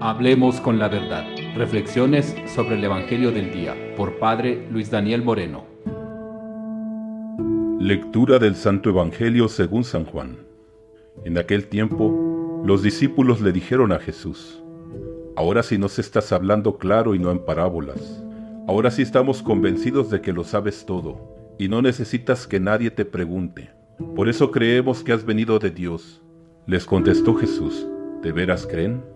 Hablemos con la verdad. Reflexiones sobre el Evangelio del Día por Padre Luis Daniel Moreno. Lectura del Santo Evangelio según San Juan. En aquel tiempo, los discípulos le dijeron a Jesús, Ahora sí nos estás hablando claro y no en parábolas. Ahora sí estamos convencidos de que lo sabes todo, y no necesitas que nadie te pregunte. Por eso creemos que has venido de Dios. Les contestó Jesús, ¿de veras creen?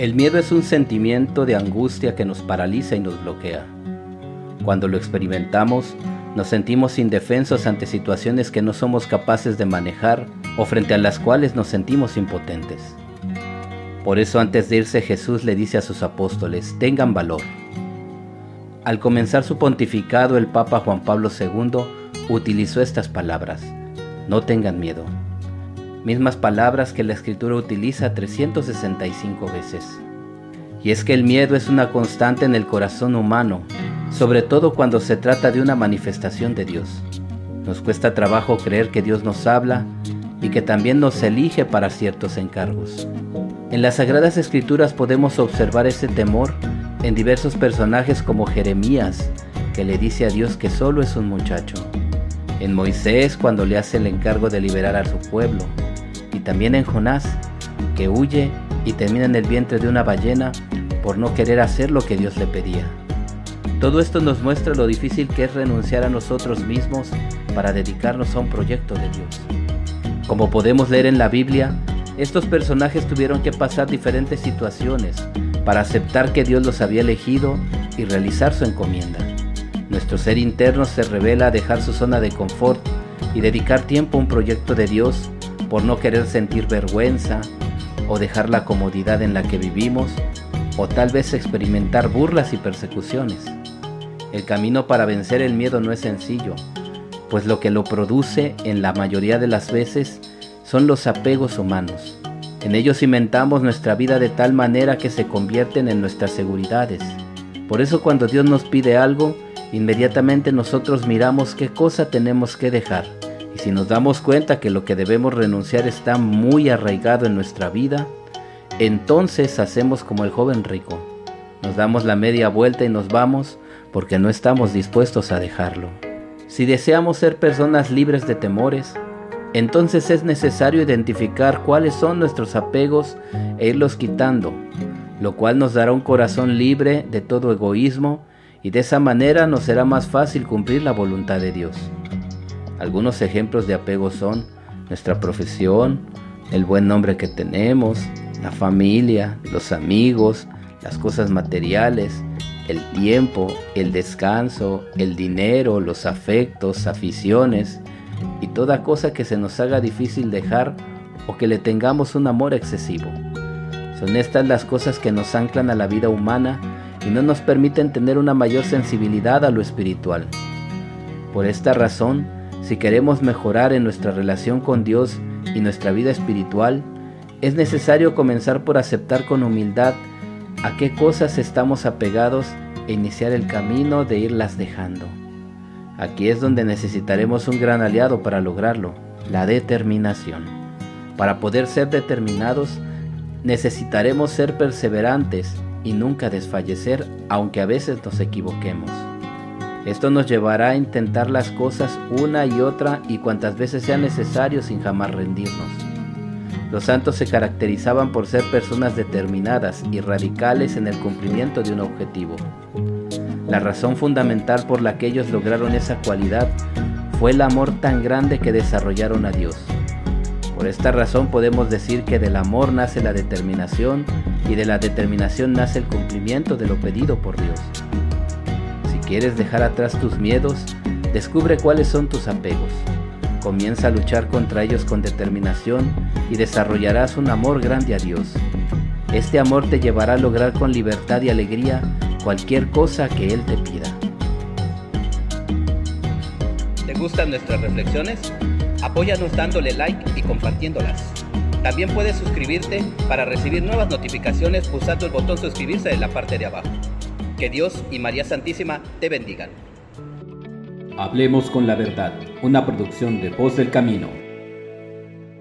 El miedo es un sentimiento de angustia que nos paraliza y nos bloquea. Cuando lo experimentamos, nos sentimos indefensos ante situaciones que no somos capaces de manejar o frente a las cuales nos sentimos impotentes. Por eso antes de irse Jesús le dice a sus apóstoles, tengan valor. Al comenzar su pontificado el Papa Juan Pablo II utilizó estas palabras, no tengan miedo mismas palabras que la escritura utiliza 365 veces. Y es que el miedo es una constante en el corazón humano, sobre todo cuando se trata de una manifestación de Dios. Nos cuesta trabajo creer que Dios nos habla y que también nos elige para ciertos encargos. En las Sagradas Escrituras podemos observar ese temor en diversos personajes como Jeremías, que le dice a Dios que solo es un muchacho. En Moisés cuando le hace el encargo de liberar a su pueblo y también en Jonás, que huye y termina en el vientre de una ballena por no querer hacer lo que Dios le pedía. Todo esto nos muestra lo difícil que es renunciar a nosotros mismos para dedicarnos a un proyecto de Dios. Como podemos leer en la Biblia, estos personajes tuvieron que pasar diferentes situaciones para aceptar que Dios los había elegido y realizar su encomienda. Nuestro ser interno se revela a dejar su zona de confort y dedicar tiempo a un proyecto de Dios por no querer sentir vergüenza o dejar la comodidad en la que vivimos o tal vez experimentar burlas y persecuciones. El camino para vencer el miedo no es sencillo, pues lo que lo produce en la mayoría de las veces son los apegos humanos. En ellos cimentamos nuestra vida de tal manera que se convierten en nuestras seguridades. Por eso cuando Dios nos pide algo, inmediatamente nosotros miramos qué cosa tenemos que dejar y si nos damos cuenta que lo que debemos renunciar está muy arraigado en nuestra vida, entonces hacemos como el joven rico. Nos damos la media vuelta y nos vamos porque no estamos dispuestos a dejarlo. Si deseamos ser personas libres de temores, entonces es necesario identificar cuáles son nuestros apegos e irlos quitando, lo cual nos dará un corazón libre de todo egoísmo y de esa manera nos será más fácil cumplir la voluntad de Dios. Algunos ejemplos de apego son nuestra profesión, el buen nombre que tenemos, la familia, los amigos, las cosas materiales, el tiempo, el descanso, el dinero, los afectos, aficiones y toda cosa que se nos haga difícil dejar o que le tengamos un amor excesivo. Son estas las cosas que nos anclan a la vida humana y no nos permiten tener una mayor sensibilidad a lo espiritual. Por esta razón, si queremos mejorar en nuestra relación con Dios y nuestra vida espiritual, es necesario comenzar por aceptar con humildad a qué cosas estamos apegados e iniciar el camino de irlas dejando. Aquí es donde necesitaremos un gran aliado para lograrlo, la determinación. Para poder ser determinados, necesitaremos ser perseverantes y nunca desfallecer aunque a veces nos equivoquemos. Esto nos llevará a intentar las cosas una y otra y cuantas veces sea necesario sin jamás rendirnos. Los santos se caracterizaban por ser personas determinadas y radicales en el cumplimiento de un objetivo. La razón fundamental por la que ellos lograron esa cualidad fue el amor tan grande que desarrollaron a Dios. Por esta razón podemos decir que del amor nace la determinación y de la determinación nace el cumplimiento de lo pedido por Dios quieres dejar atrás tus miedos, descubre cuáles son tus apegos. Comienza a luchar contra ellos con determinación y desarrollarás un amor grande a Dios. Este amor te llevará a lograr con libertad y alegría cualquier cosa que Él te pida. ¿Te gustan nuestras reflexiones? Apóyanos dándole like y compartiéndolas. También puedes suscribirte para recibir nuevas notificaciones pulsando el botón suscribirse en la parte de abajo. Que Dios y María Santísima te bendigan. Hablemos con la verdad, una producción de Voz del Camino.